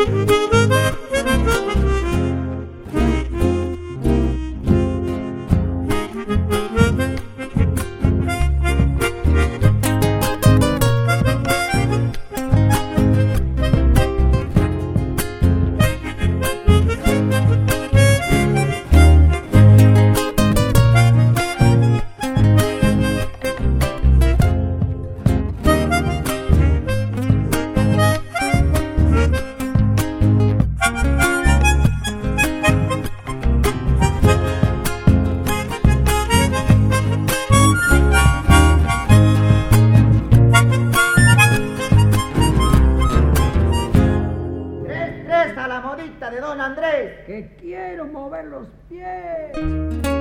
Mm-hmm. don Andrés, que quiero mover los pies.